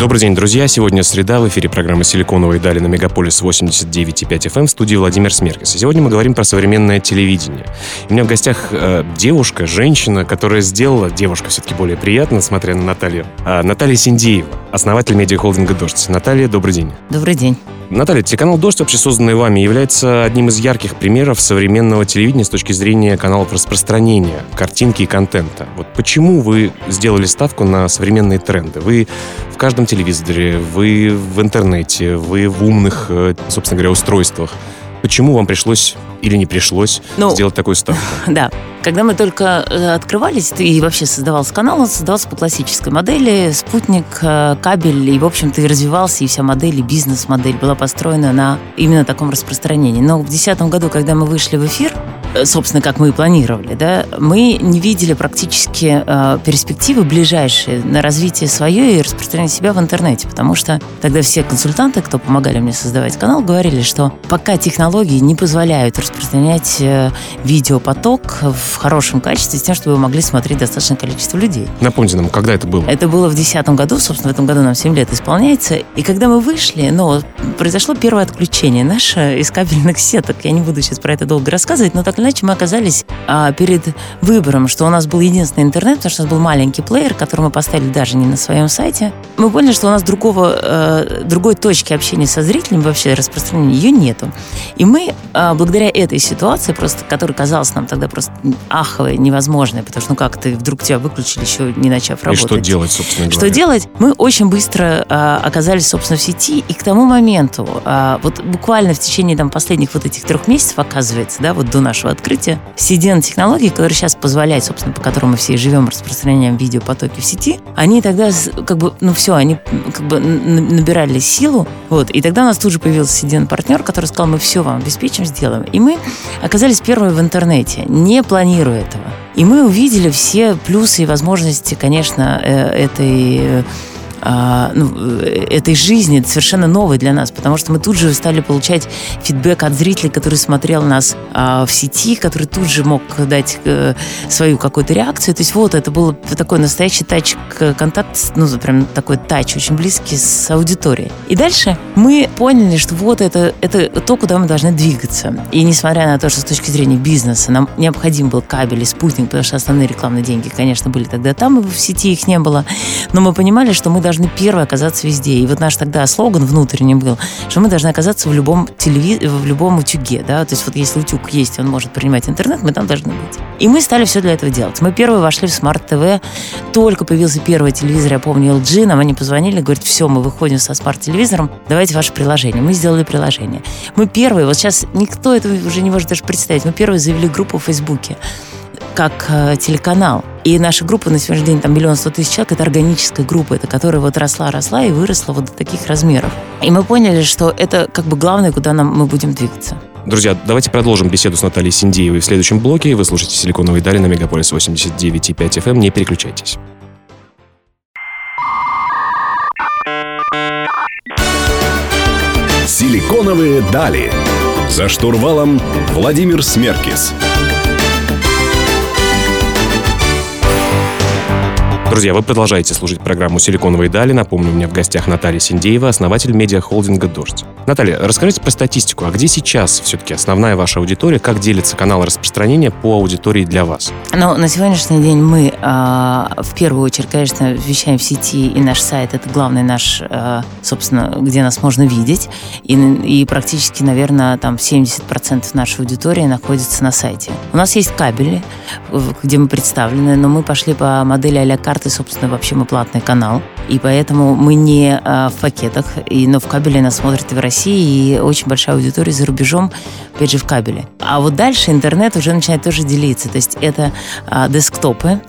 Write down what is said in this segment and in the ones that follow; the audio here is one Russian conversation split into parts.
Добрый день, друзья. Сегодня среда. В эфире программа «Силиконовые дали» на Мегаполис 89,5 FM в студии Владимир Смеркис. Сегодня мы говорим про современное телевидение. У меня в гостях э, девушка, женщина, которая сделала, девушка все-таки более приятно, смотря на Наталью, э, Наталья Синдеева, основатель медиахолдинга «Дождь». Наталья, добрый день. Добрый день. Наталья, телеканал «Дождь», вообще созданный вами, является одним из ярких примеров современного телевидения с точки зрения каналов распространения картинки и контента. Вот почему вы сделали ставку на современные тренды? Вы в каждом телевизоре, вы в интернете, вы в умных, э, собственно говоря, устройствах. Почему вам пришлось или не пришлось ну, сделать такую ставку? Да. Когда мы только э, открывались и вообще создавался канал, он создавался по классической модели. Спутник, э, кабель, и, в общем-то, и развивался, и вся модель, и бизнес-модель была построена на именно таком распространении. Но в 2010 году, когда мы вышли в эфир, Э, собственно, как мы и планировали, да, мы не видели практически э, перспективы ближайшие на развитие свое и распространение себя в интернете, потому что тогда все консультанты, кто помогали мне создавать канал, говорили, что пока технологии не позволяют распространять э, видеопоток в хорошем качестве с тем, чтобы вы могли смотреть достаточное количество людей. Напомните нам, когда это было? Это было в 2010 году, собственно, в этом году нам 7 лет исполняется. И когда мы вышли, ну, произошло первое отключение наше из кабельных сеток. Я не буду сейчас про это долго рассказывать, но так иначе мы оказались а, перед выбором, что у нас был единственный интернет, потому что у нас был маленький плеер, который мы поставили даже не на своем сайте. Мы поняли, что у нас другого, э, другой точки общения со зрителем вообще распространения ее нету. И мы, э, благодаря этой ситуации, просто, которая казалась нам тогда просто аховой, невозможной, потому что ну как ты вдруг тебя выключили, еще не начав работать. И что делать, собственно говоря? Что делать? Мы очень быстро э, оказались, собственно, в сети, и к тому моменту, э, вот буквально в течение там последних вот этих трех месяцев, оказывается, да, вот до нашего открытия CDN-технологии, которые сейчас позволяют, собственно, по которым мы все живем, распространяем видеопотоки в сети, они тогда как бы, ну все, они как бы набирали силу, вот, и тогда у нас тут же появился CDN-партнер, который сказал, мы все вам обеспечим, сделаем. И мы оказались первыми в интернете, не планируя этого. И мы увидели все плюсы и возможности, конечно, э, этой а, ну, э, этой жизни совершенно новой для нас, потому что мы тут же стали получать фидбэк от зрителей, который смотрел нас а, в сети, который тут же мог дать э, свою какую-то реакцию. То есть вот это был такой настоящий тач-контакт, ну, прям такой тач очень близкий с аудиторией. И дальше мы поняли, что вот это, это то, куда мы должны двигаться. И несмотря на то, что с точки зрения бизнеса нам необходим был кабель и спутник, потому что основные рекламные деньги, конечно, были тогда там, и в сети их не было, но мы понимали, что мы должны должны первые оказаться везде. И вот наш тогда слоган внутренний был, что мы должны оказаться в любом телеви... в любом утюге, да, то есть вот если утюг есть, он может принимать интернет, мы там должны быть. И мы стали все для этого делать. Мы первые вошли в TV, только появился первый телевизор, я помню, LG, нам они позвонили, говорят, все, мы выходим со смарт-телевизором, давайте ваше приложение. Мы сделали приложение. Мы первые, вот сейчас никто это уже не может даже представить, мы первые завели группу в Фейсбуке как э, телеканал. И наша группа на сегодняшний день, там миллион сто тысяч человек, это органическая группа, это которая вот росла, росла и выросла вот до таких размеров. И мы поняли, что это как бы главное, куда нам, мы будем двигаться. Друзья, давайте продолжим беседу с Натальей Синдеевой в следующем блоке. Вы слушаете «Силиконовые дали» на Мегаполис 89,5 FM. Не переключайтесь. «Силиконовые дали». За штурвалом Владимир Смеркис. Друзья, вы продолжаете слушать программу «Силиконовые дали». Напомню, у меня в гостях Наталья Синдеева, основатель медиахолдинга «Дождь». Наталья, расскажите про статистику. А где сейчас все-таки основная ваша аудитория? Как делится канал распространения по аудитории для вас? Ну, на сегодняшний день мы э, в первую очередь, конечно, вещаем в сети, и наш сайт — это главный наш, э, собственно, где нас можно видеть. И, и практически, наверное, там 70% нашей аудитории находится на сайте. У нас есть кабели, где мы представлены, но мы пошли по модели а-ля карты, собственно, вообще мы платный канал. И поэтому мы не в пакетах, и, но в кабеле нас смотрят и в России, и очень большая аудитория за рубежом, опять же, в кабеле. А вот дальше интернет уже начинает тоже делиться, то есть это десктопы,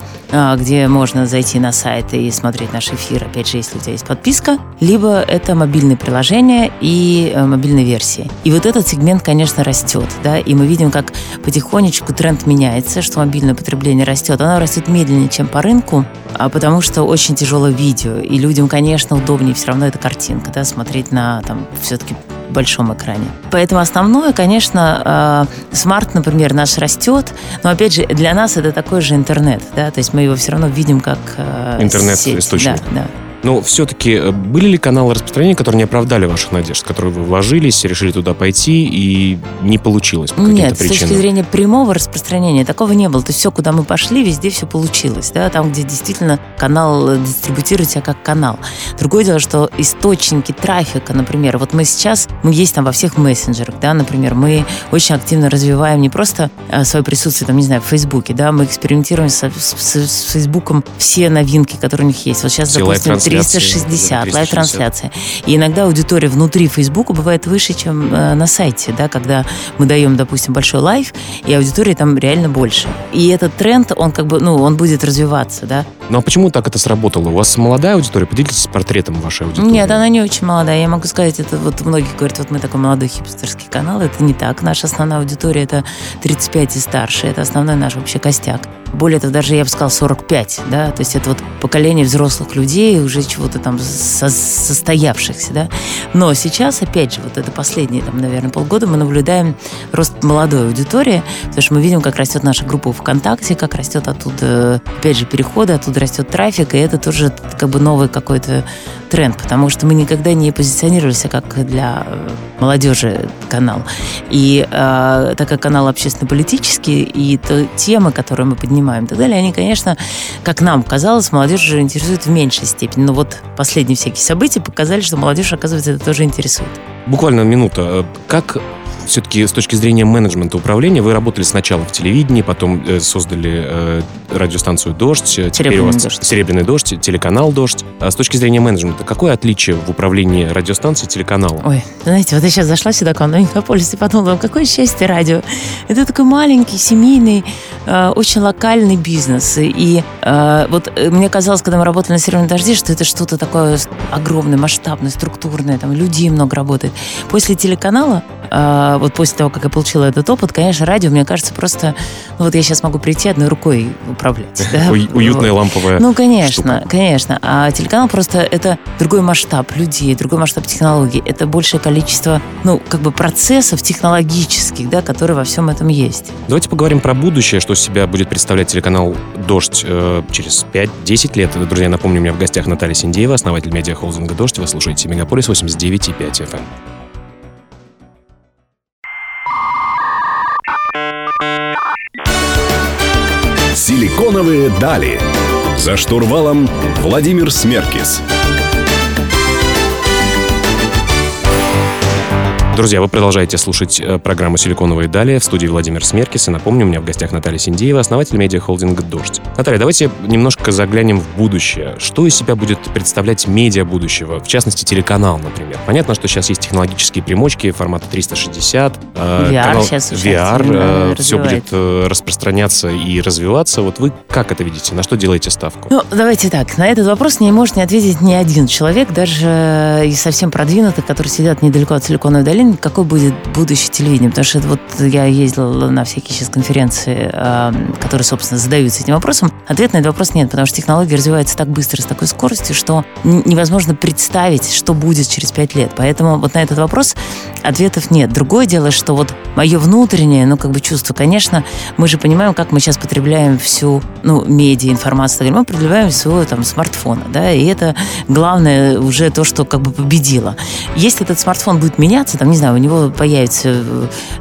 где можно зайти на сайт и смотреть наш эфир, опять же, если у тебя есть подписка, либо это мобильные приложения и э, мобильные версии. И вот этот сегмент, конечно, растет, да, и мы видим, как потихонечку тренд меняется, что мобильное потребление растет. Оно растет медленнее, чем по рынку, а потому что очень тяжелое видео, и людям, конечно, удобнее все равно эта картинка, да, смотреть на там все-таки большом экране. Поэтому основное, конечно, э, смарт, например, наш растет, но опять же для нас это такой же интернет, да, то есть мы его все равно видим как э, интернет-источник. Да, да. Но все-таки э, были ли каналы распространения, которые не оправдали ваших надежд, которые вы вложились, решили туда пойти и не получилось по каким-то Нет, причинам? с точки зрения прямого распространения такого не было. То есть все, куда мы пошли, везде все получилось. Да? Там, где действительно канал дистрибутирует себя как канал. Другое дело, что источники трафика, например, вот мы сейчас, мы есть там во всех мессенджерах, да, например, мы очень активно развиваем не просто э, свое присутствие, там, не знаю, в Фейсбуке, да, мы экспериментируем с, с, с Фейсбуком все новинки, которые у них есть. Вот сейчас, все допустим, 360, live-трансляция. И иногда аудитория внутри Фейсбука бывает выше, чем э, на сайте, да, когда мы даем, допустим, большой live, и аудитория там реально больше. И этот тренд, он как бы, ну, он будет развиваться, да. Ну а почему так это сработало? У вас молодая аудитория? Поделитесь портретом вашей аудитории. Нет, она не очень молодая. Я могу сказать, это вот многие говорят, вот мы такой молодой хипстерский канал. Это не так. Наша основная аудитория это 35 и старше. Это основной наш вообще костяк. Более того, даже я бы сказал 45, да, то есть это вот поколение взрослых людей, уже чего-то там со состоявшихся, да. Но сейчас, опять же, вот это последние, там, наверное, полгода мы наблюдаем рост молодой аудитории, потому что мы видим, как растет наша группа ВКонтакте, как растет оттуда, опять же, переходы, оттуда растет трафик, и это тоже как бы новый какой-то тренд, потому что мы никогда не позиционировались как для э, молодежи канал. И э, так как канал общественно-политический, и то, темы, которые мы поднимаем и так далее, они, конечно, как нам казалось, молодежь же интересует в меньшей степени. Но вот последние всякие события показали, что молодежь, оказывается, это тоже интересует. Буквально минута. Как все-таки с точки зрения менеджмента управления вы работали сначала в телевидении, потом э, создали э, радиостанцию «Дождь», э, теперь у вас дождь. «Серебряный дождь», телеканал «Дождь». А с точки зрения менеджмента, какое отличие в управлении радиостанцией и телеканалом? Ой, знаете, вот я сейчас зашла сюда к вам на Мегаполис и подумала, какое счастье радио. Это такой маленький, семейный, э, очень локальный бизнес. И э, вот э, мне казалось, когда мы работали на «Серебряном дожде», что это что-то такое огромное, масштабное, структурное, там людей много работает. После телеканала э, вот после того, как я получила этот опыт, конечно, радио, мне кажется, просто... Ну, вот я сейчас могу прийти одной рукой управлять. Да? Уютная ламповая Ну, конечно, конечно. А телеканал просто это другой масштаб людей, другой масштаб технологий. Это большее количество, ну, как бы процессов технологических, да, которые во всем этом есть. Давайте поговорим про будущее, что себя будет представлять телеканал «Дождь» э, через 5-10 лет. Друзья, напомню, у меня в гостях Наталья Синдеева, основатель медиахолдинга «Дождь». Вы слушаете «Мегаполис» 89,5 FM. Силиконовые дали. За штурвалом Владимир Смеркис. Друзья, вы продолжаете слушать э, программу «Силиконовые дали» в студии Владимир Смеркис. И напомню, у меня в гостях Наталья Синдеева, основатель медиахолдинга «Дождь». Наталья, давайте немножко заглянем в будущее. Что из себя будет представлять медиа будущего, в частности, телеканал, например? Понятно, что сейчас есть технологические примочки формата 360. Э, VR канал сейчас VR, э, все будет э, распространяться и развиваться. Вот вы как это видите? На что делаете ставку? Ну, давайте так. На этот вопрос не может не ответить ни один человек, даже и совсем продвинутых, которые сидят недалеко от Силиконовой долины какое будет будущее телевидение? Потому что вот я ездила на всякие сейчас конференции, которые, собственно, задаются этим вопросом. Ответ на этот вопрос нет, потому что технология развивается так быстро, с такой скоростью, что невозможно представить, что будет через пять лет. Поэтому вот на этот вопрос ответов нет. Другое дело, что вот мое внутреннее, ну, как бы чувство, конечно, мы же понимаем, как мы сейчас потребляем всю, ну, медиа, информацию, мы потребляем своего там смартфона, да, и это главное уже то, что как бы победило. Если этот смартфон будет меняться, там не знаю, у него появится,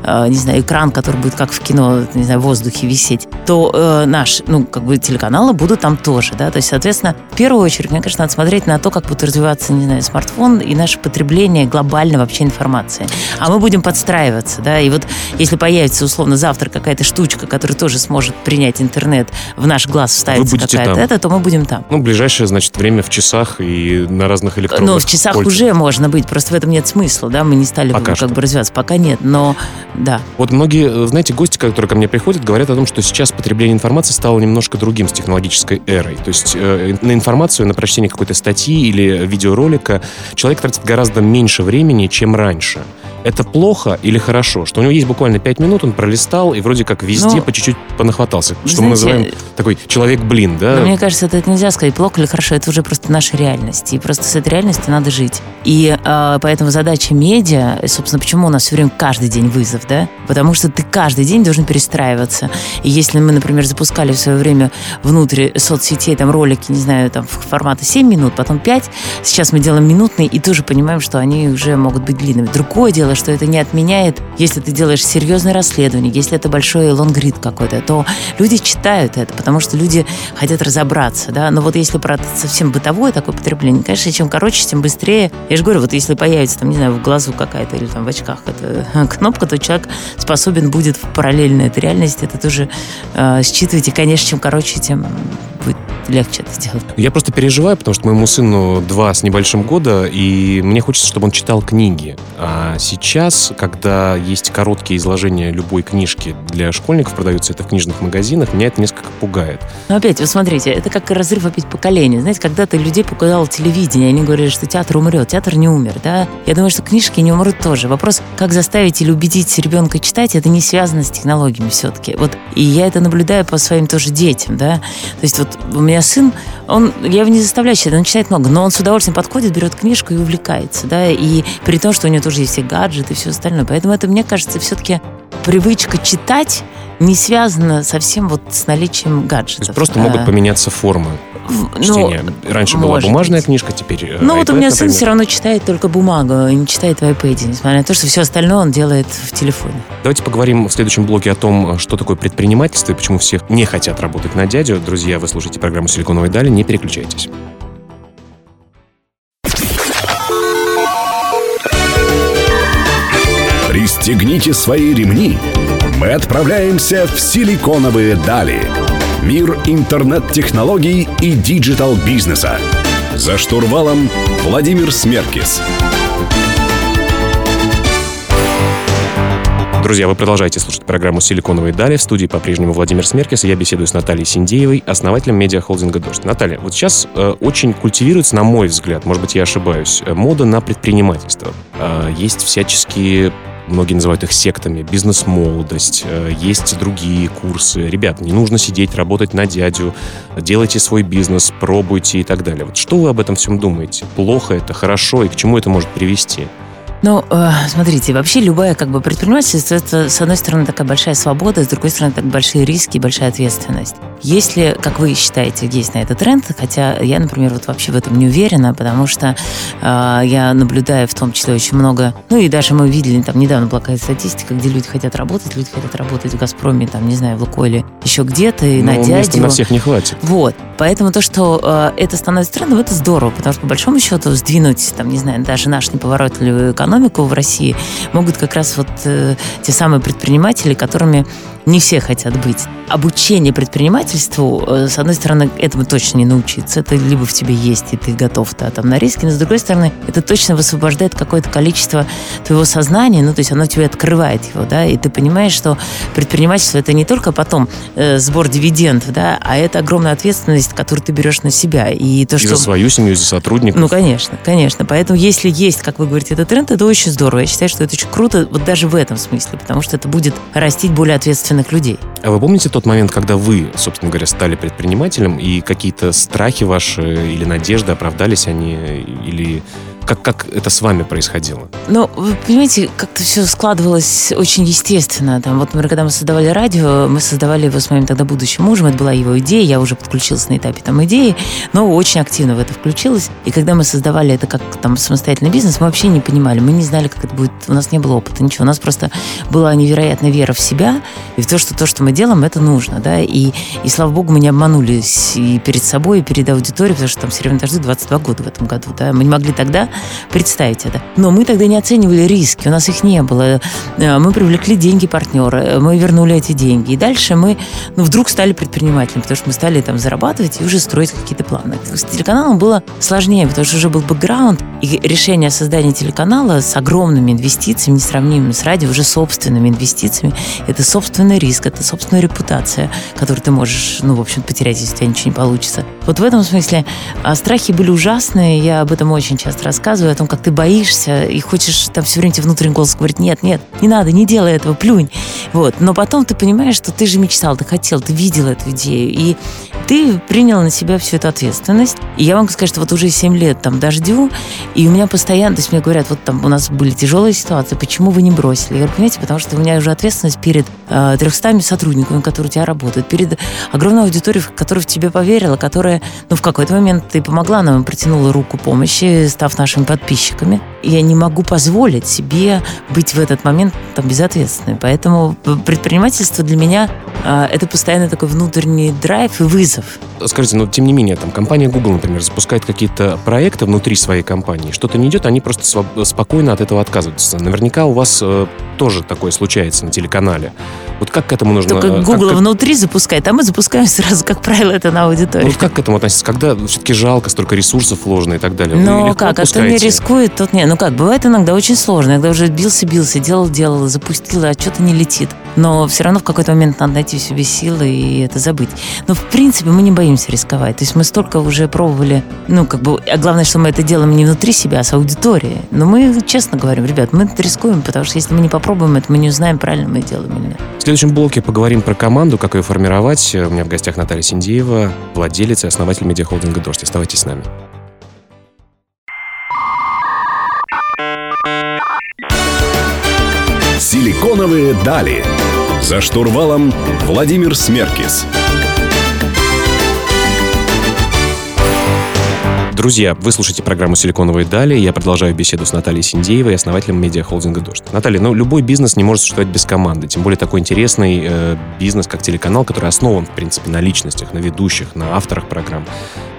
э, не знаю, экран, который будет как в кино, не знаю, в воздухе висеть, то э, наш, ну, как бы телеканалы будут там тоже, да, то есть, соответственно, в первую очередь, мне кажется, надо смотреть на то, как будет развиваться, не знаю, смартфон и наше потребление глобально вообще информации. А мы будем подстраиваться, да, и вот если появится, условно, завтра какая-то штучка, которая тоже сможет принять интернет, в наш глаз вставится какая-то это, то мы будем там. Ну, ближайшее, значит, время в часах и на разных электронных Ну, в часах кольцах. уже можно быть, просто в этом нет смысла, да, мы не стали Пока как что. бы развиваться, пока нет, но да. Вот многие, э, знаете, гости, которые ко мне приходят, говорят о том, что сейчас потребление информации стало немножко другим с технологической эрой. То есть э, на информацию, на прочтение какой-то статьи или видеоролика человек тратит гораздо меньше времени, чем раньше. Это плохо или хорошо? Что у него есть буквально 5 минут, он пролистал и вроде как везде Ну, по чуть-чуть понахватался. Что знаете, мы называем такой человек-блин, да? Но мне кажется, это нельзя сказать плохо или хорошо, это уже просто наша реальность. И просто с этой реальностью надо жить. И э, поэтому задача медиа, собственно, почему у нас все время каждый день вызов, да? Потому что ты каждый день должен перестраиваться. И если мы, например, запускали в свое время внутрь соцсетей там ролики, не знаю, там формата 7 минут, потом 5, сейчас мы делаем минутные и тоже понимаем, что они уже могут быть длинными. Другое дело, что это не отменяет, если ты делаешь серьезное расследование, если это большой лонгрид какой-то, то люди читают это, потому что люди хотят разобраться, да. Но вот если про совсем бытовое такое потребление, конечно, чем короче, тем быстрее. Я же говорю, вот если появится там, не знаю, в глазу какая-то или там в очках эта кнопка, то человек способен будет в параллельной этой реальности это тоже э, считывать. И, конечно, чем короче, тем будет легче это сделать. Я просто переживаю, потому что моему сыну два с небольшим года, и мне хочется, чтобы он читал книги. А сейчас, когда есть короткие изложения любой книжки для школьников, продаются это в книжных магазинах, меня это несколько пугает. Но опять, вы смотрите, это как разрыв опять поколения. Знаете, когда-то людей пугало телевидение, они говорили, что театр умрет. Театр не умер, да? Я думаю, что книжки не умрут тоже. Вопрос, как заставить или убедить ребенка читать, это не связано с технологиями все-таки. Вот, и я это наблюдаю по своим тоже детям, да? То есть вот у меня сын, он, я его не заставляю читать, он читает много, но он с удовольствием подходит, берет книжку и увлекается, да? И при том, что у него тоже есть все гаджеты и все остальное. Поэтому это, мне кажется, все-таки привычка читать не связана совсем вот с наличием То гаджетов. есть просто А, могут поменяться формы в- чтения. Раньше была бумажная быть. книжка, теперь э, Ну вот у iPad, меня сын например. все равно читает только бумагу, и не читает в iPad, несмотря на то, что все остальное он делает в телефоне. Давайте поговорим в следующем блоке о том, что такое предпринимательство и почему все не хотят работать на дядю. Друзья, вы слушаете программу «Силиконовые дали», не переключайтесь. Пристегните свои ремни. Мы отправляемся в силиконовые дали. Мир интернет-технологий и digital-бизнеса. За штурвалом Владимир Смеркис. Друзья, вы продолжаете слушать программу «Силиконовые дали». В студии по-прежнему Владимир Смеркис. Я беседую с Натальей Синдеевой, основателем медиахолдинга «Дождь». Наталья, вот сейчас э, очень культивируется, на мой взгляд, может быть, я ошибаюсь, э, мода на предпринимательство. Э, есть всяческие Многие называют их сектами, бизнес-молодость, э, есть другие курсы. Ребят, не нужно сидеть, работать на дядю, делайте свой бизнес, пробуйте и так далее. Вот что вы об этом всем думаете? Плохо это, хорошо, и к чему это может привести? Ну, э, смотрите, вообще любая как бы предпринимательство, это, с одной стороны, такая большая свобода, с другой стороны, так большие риски и большая ответственность. Если, как вы считаете, есть на это тренд, хотя я, например, вот вообще в этом не уверена, потому что э, я наблюдаю в том числе очень много, ну и даже мы видели, там недавно была какая-то статистика, где люди хотят работать, люди хотят работать в «Газпроме», там, не знаю, в «Лукойле», еще где-то, и Но на дядю. на всех не хватит. Вот. Поэтому то, что э, это становится трендом, это здорово, потому что, по большому счету, сдвинуть, там, не знаю, даже нашу неповоротливую экономику в России могут как раз вот э, те самые предприниматели, которыми не все хотят быть. Обучение предпринимательству, э, с одной стороны, этому точно не научиться. Это либо в тебе есть, и ты готов да, там, на риски, но с другой стороны, это точно высвобождает какое-то количество твоего сознания, ну, то есть оно тебе открывает его, да, и ты понимаешь, что предпринимательство это не только потом э, сбор дивидендов, да, а это огромная ответственность, которую ты берешь на себя. И то, И что... за свою семью, и за сотрудников. Ну, конечно, конечно. Поэтому, если есть, как вы говорите, этот тренд, это очень здорово. Я считаю, что это очень круто, вот даже в этом смысле, потому что это будет растить более ответственных людей. А вы помните тот момент, когда вы, собственно говоря, стали предпринимателем, и какие-то страхи ваши или надежды оправдались они, или как, как это с вами происходило? Ну, вы понимаете, как-то все складывалось очень естественно. Там, вот, например, когда мы создавали радио, мы создавали его с моим тогда будущим мужем, это была его идея, я уже подключилась на этапе там идеи, но очень активно в это включилась. И когда мы создавали это как там самостоятельный бизнес, мы вообще не понимали, мы не знали, как это будет, у нас не было опыта, ничего. У нас просто была невероятная вера в себя и в то, что то, что мы делаем, это нужно, да, и, и слава богу, мы не обманулись и перед собой, и перед аудиторией, потому что там все время дожди 22 года в этом году, да, мы не могли тогда представить это. Но мы тогда не оценивали риски, у нас их не было. Э, мы привлекли деньги партнера, мы вернули эти деньги. И дальше мы ну, вдруг стали предпринимателями, потому что мы стали там зарабатывать и уже строить какие-то планы. С телеканалом было сложнее, потому что уже был бэкграунд, и решение о создании телеканала с огромными инвестициями, несравнимыми с радио, уже собственными инвестициями, это собственный риск, это собственная репутация, которую ты можешь, ну, в общем, потерять, если у тебя ничего не получится. Вот в этом смысле а, страхи были ужасные, я об этом очень часто рассказываю, о том, как ты боишься и хочешь там все время тебе внутренний голос говорит, нет, нет, не надо, не делай этого, плюнь. Вот. Но потом ты понимаешь, что ты же мечтал, ты хотел, ты видел эту идею, и ты принял на себя всю эту ответственность. И я вам сказать, что вот уже 7 лет там дождю, и у меня постоянно, то есть мне говорят, вот там у нас были тяжелые ситуации, почему вы не бросили? Я говорю, понимаете, потому что у меня уже ответственность перед э, 300 сотрудниками, которые у тебя работают, перед огромной аудиторией, которая в тебя поверила, которая, ну, в какой-то момент ты помогла нам, протянула руку помощи, став нашими подписчиками. Я не могу позволить себе быть в этот момент там безответственной. Поэтому предпринимательство для меня э, это постоянно такой внутренний драйв и вызов. Скажите, но тем не менее, там компания Google, например, запускает какие-то проекты внутри своей компании, что-то не идет, они просто спокойно от этого отказываются. Наверняка у вас э, тоже такое случается на телеканале. Вот как к этому нужно... Только Google как, внутри запускает, а мы запускаем сразу, как правило, это на аудиторию. Вот как к этому относиться? Когда все-таки жалко, столько ресурсов вложено и так далее? Ну как, а кто не рискует, тот не. Ну как, бывает иногда очень сложно, иногда уже бился-бился, делал-делал, запустил, а что-то не летит. Но все равно в какой-то момент надо найти в себе силы и это забыть. Но в принципе мы не боимся рисковать. То есть мы столько уже пробовали, ну как бы, а главное, что мы это делаем не внутри себя, а с аудиторией. Но мы честно говорим, ребят, мы это рискуем, потому что если мы не попробуем это, мы не узнаем, правильно мы делаем или нет. Следующем блоке поговорим про команду, как ее формировать. У меня в гостях Наталья Синдеева, владелец и основатель медиахолдинга «Дождь». Оставайтесь с нами. Силиконовые дали. За штурвалом Владимир Смеркис. Друзья, вы слушаете программу «Силиконовые дали». Я продолжаю беседу с Натальей Синдеевой, основателем медиахолдинга «Дождь». Наталья, ну, любой бизнес не может существовать без команды. Тем более такой интересный э, бизнес, как телеканал, который основан, в принципе, на личностях, на ведущих, на авторах программ,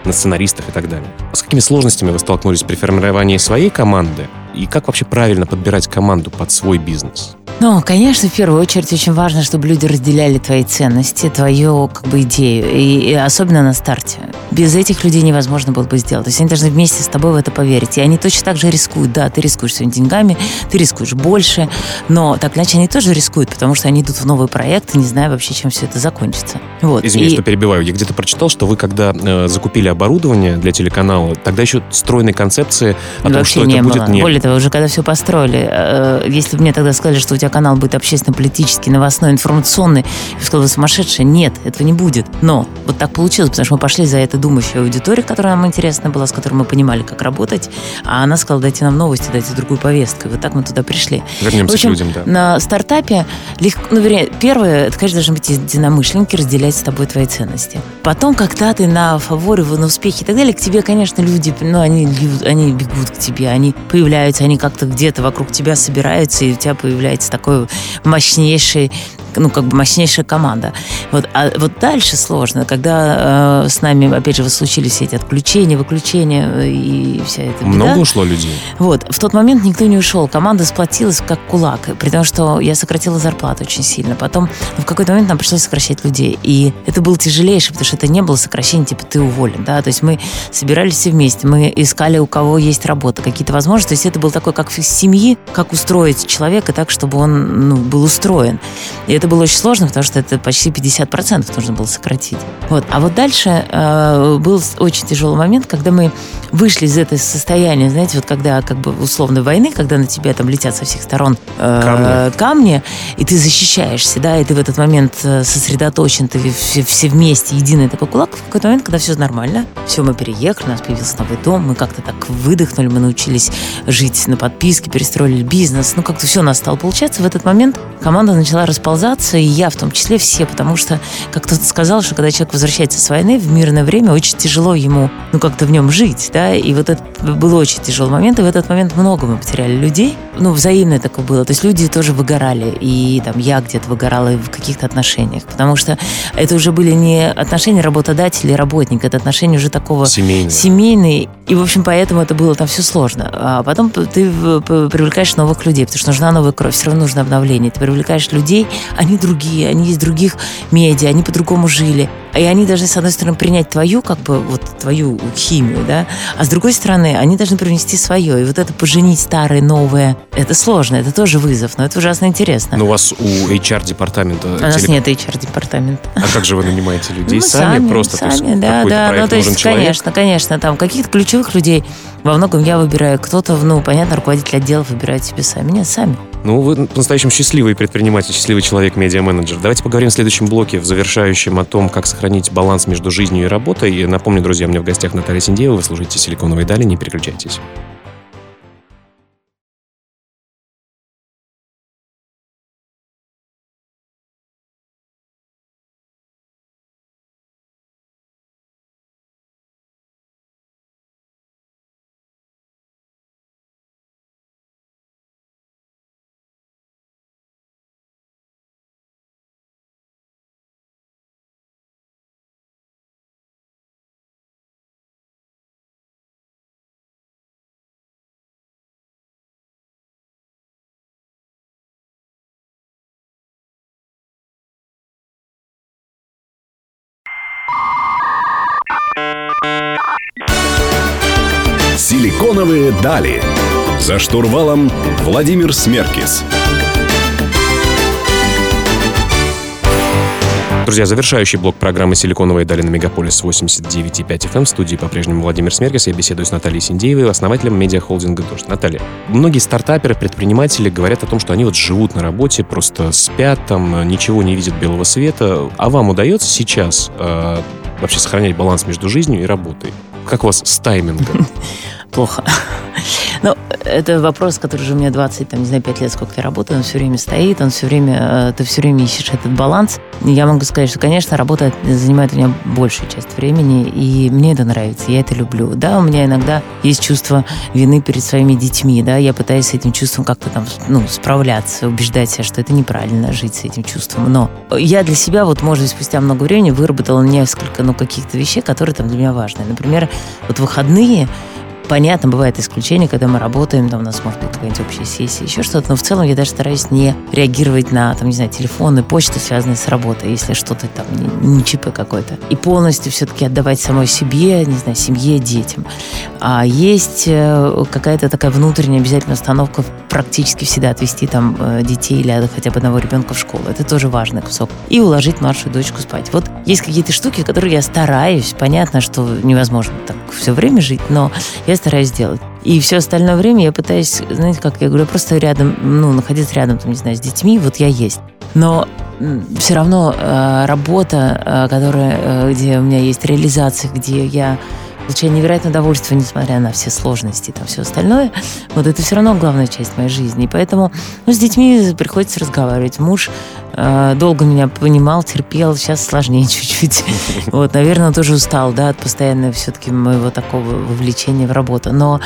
на сценаристах и так далее. С какими сложностями вы столкнулись при формировании своей команды? И как вообще правильно подбирать команду под свой бизнес? Ну, конечно, в первую очередь очень важно, чтобы люди разделяли твои ценности, твою как бы идею, и, и особенно на старте. Без этих людей невозможно было бы сделать. То есть они должны вместе с тобой в это поверить. И они точно так же рискуют. Да, ты рискуешь своими деньгами, ты рискуешь больше, но так иначе они тоже рискуют, потому что они идут в новый проект, не зная вообще, чем все это закончится. Вот. Извини, и... что перебиваю. Я где-то прочитал, что вы, когда э, закупили оборудование для телеканала, тогда еще стройной концепции о том, что не это было. будет нет. Более того, уже когда все построили, э, если бы мне тогда сказали, что у тебя канал будет общественно-политический, новостной, информационный. Я сказала, вы сумасшедшая. Нет, этого не будет. Но вот так получилось, потому что мы пошли за этой думающей аудиторией, которая нам интересна была, с которой мы понимали, как работать. А она сказала, дайте нам новости, дайте другую повестку. И вот так мы туда пришли. Вернемся общем, к людям, да. На стартапе легко, ну, вернее, первое, это, конечно, должны быть единомышленники, разделять с тобой твои ценности. Потом, когда ты на фаворе, на успехе и так далее, к тебе, конечно, люди, ну, они, они бегут к тебе, они появляются, они как-то где-то вокруг тебя собираются, и у тебя появляется такое мощнейший ну, как бы мощнейшая команда. Вот, а вот дальше сложно, когда э, с нами, опять же, случились все эти отключения, выключения э, и вся эта беда. Много ушло людей? Вот. В тот момент никто не ушел. Команда сплотилась как кулак. При том, что я сократила зарплату очень сильно. Потом ну, в какой-то момент нам пришлось сокращать людей. И это было тяжелейшее, потому что это не было сокращение, типа, ты уволен. Да? То есть мы собирались все вместе, мы искали, у кого есть работа, какие-то возможности. То есть это был такой, как в семьи, как устроить человека так, чтобы он ну, был устроен. И это было очень сложно, потому что это почти 50% нужно было сократить. Вот. А вот дальше э, был очень тяжелый момент, когда мы вышли из этого состояния, знаете, вот когда как бы условно войны, когда на тебя там летят со всех сторон э, камни. камни, и ты защищаешься, да, и ты в этот момент э, сосредоточен, ты все, все вместе, единый такой кулак, в какой-то момент, когда все нормально, все, мы переехали, у нас появился новый дом, мы как-то так выдохнули, мы научились жить на подписке, перестроили бизнес, ну как-то все у нас стало получаться. В этот момент команда начала расползаться, и я в том числе все, потому что, как кто-то сказал, что когда человек возвращается с войны в мирное время, очень тяжело ему, ну как-то в нем жить, да, и вот это был очень тяжелый момент, и в этот момент много мы потеряли людей, ну взаимное такое было, то есть люди тоже выгорали, и там я где-то выгорала в каких-то отношениях, потому что это уже были не отношения работодателя и работника, это отношения уже такого семейные, семейные и, в общем, поэтому это было там все сложно. А потом ты привлекаешь новых людей, потому что нужна новая кровь, все равно нужно обновление. Ты привлекаешь людей, они другие, они из других медиа, они по-другому жили. И они должны, с одной стороны, принять твою, как бы, вот твою химию, да, а с другой стороны, они должны привнести свое. И вот это поженить старое, новое, это сложно, это тоже вызов, но это ужасно интересно. Но у вас у HR-департамента... У нас телек... нет HR-департамента. А как же вы нанимаете людей? Ну, сами, сами просто? Сами, да, да. Ну, то есть, конечно, конечно, там каких-то ключевых людей во многом я выбираю. Кто-то, ну, понятно, руководитель отделов выбирает себе сами. Нет, сами. Ну, вы по-настоящему счастливый предприниматель, счастливый человек, медиа-менеджер. Давайте поговорим в следующем блоке, в завершающем, о том, как сохранить баланс между жизнью и работой. И напомню, друзья, у меня в гостях Наталья Синдеева. Вы служите «Силиконовой дали», не переключайтесь. Силиконовые дали. За штурвалом Владимир Смеркис. Друзья, завершающий блок программы «Силиконовые дали» на Мегаполис 89,5 FM. В студии по-прежнему Владимир Смеркис. Я беседую с Натальей Синдеевой, основателем медиахолдинга «Дождь». Наталья, многие стартаперы, предприниматели говорят о том, что они вот живут на работе, просто спят, там ничего не видят белого света. А вам удается сейчас э, вообще сохранять баланс между жизнью и работой? Как у вас с таймингом? Плохо. Ну, это вопрос, который уже у меня 20, там, не знаю, 5 лет, сколько я работаю, он все время стоит, он все время, э, ты все время ищешь этот баланс. Я могу сказать, что, конечно, работа занимает у меня большую часть времени, и мне это нравится, я это люблю. Да, у меня иногда есть чувство вины перед своими детьми, да, я пытаюсь с этим чувством как-то там, ну, справляться, убеждать себя, что это неправильно жить с этим чувством. Но я для себя, вот, может быть, спустя много времени выработала несколько, ну, каких-то вещей, которые там для меня важны. Например, вот выходные Понятно, бывает исключение, когда мы работаем, там у нас может быть какая-нибудь общая сессия, еще что-то, но в целом я даже стараюсь не реагировать на, там, не знаю, телефоны, почты, связанные с работой, если что-то там не, не ЧП какой-то. И полностью все-таки отдавать самой себе, не знаю, семье, детям. А есть э, какая-то такая внутренняя обязательная установка практически всегда отвести там э, детей или хотя бы одного ребенка в школу. Это тоже важный кусок. И уложить младшую дочку спать. Вот есть какие-то штуки, которые я стараюсь. Понятно, что невозможно так все время жить, но я стараюсь сделать. И все остальное время я пытаюсь, знаете, как я говорю, просто рядом, ну, находиться рядом, там, не знаю, с детьми, вот я есть. Но все равно э, работа, э, которая, э, где у меня есть реализация, где я получаю невероятное удовольствие, несмотря на все сложности и там все остальное. Вот это все равно главная часть моей жизни. И поэтому ну, с детьми приходится разговаривать. Муж э, долго меня понимал, терпел, сейчас сложнее чуть-чуть. Вот, наверное, тоже устал, да, от постоянного все-таки моего такого вовлечения в работу. Но,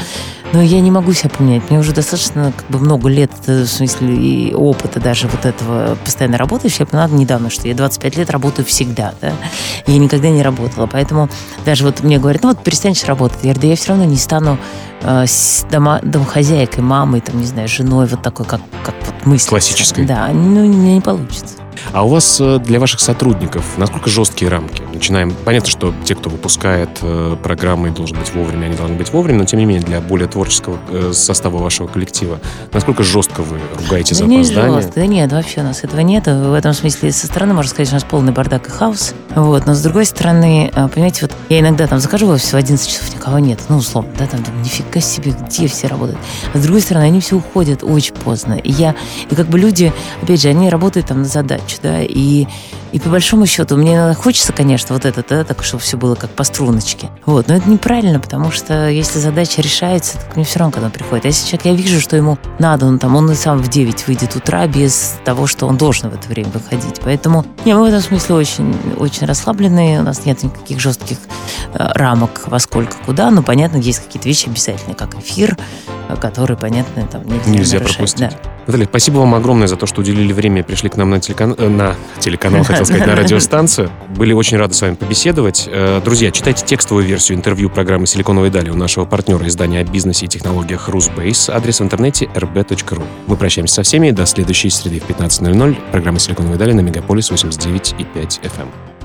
но я не могу себя поменять. Мне уже достаточно как бы много лет, э, в смысле, и опыта даже вот этого постоянно работающего. Я поняла недавно, что я 25 лет работаю всегда, да. Я никогда не работала. Поэтому даже вот мне говорят, ну вот перестанешь работать. Я говорю, да я все равно не стану э, дома, домохозяйкой, мамой, там, не знаю, женой, вот такой, как, как вот мысль. Классической. Да, ну, меня не получится. А у вас э, для ваших сотрудников насколько жесткие рамки? начинаем... Понятно, что те, кто выпускает э, программы, должен быть вовремя, они должны быть вовремя, но тем не менее для более творческого э, состава вашего коллектива, насколько жестко вы ругаете да за не опоздание? жестко. Да нет, вообще у нас этого нет. В этом смысле со стороны, можно сказать, у нас полный бардак и хаос. Вот. Но с другой стороны, понимаете, вот я иногда там захожу в офис в 11 часов, никого нет. Ну, условно, да, там, там нифига себе, где все работают. А с другой стороны, они все уходят очень поздно. И я, и как бы люди, опять же, они работают там на задачу, да, и и по большому счету, мне иногда хочется, конечно, вот это, да, так, чтобы все было как по струночке. Вот, но это неправильно, потому что если задача решается, так мне все равно, когда он приходит. А если человек, я вижу, что ему надо, он там, он и сам в 9 выйдет утра без того, что он должен в это время выходить. Поэтому, не, мы в этом смысле очень, очень расслабленные, у нас нет никаких жестких э, рамок во сколько куда, но, понятно, есть какие-то вещи обязательные, как эфир, которые, понятно, там нельзя, Нельзя нарушать. пропустить. Да. Наталья, спасибо вам огромное за то, что уделили время и пришли к нам на, телекан... э, на телеканал, хотел сказать, на радиостанцию. Были очень рады с вами побеседовать. Э, Друзья, читайте текстовую версию интервью программы «Силиконовые дали» у нашего партнера издания о бизнесе и технологиях «Русбейс». Адрес в интернете rb.ru. Мы прощаемся со всеми. До следующей среды в 15.00. Программа «Силиконовые дали» на Мегаполис 89,5 FM.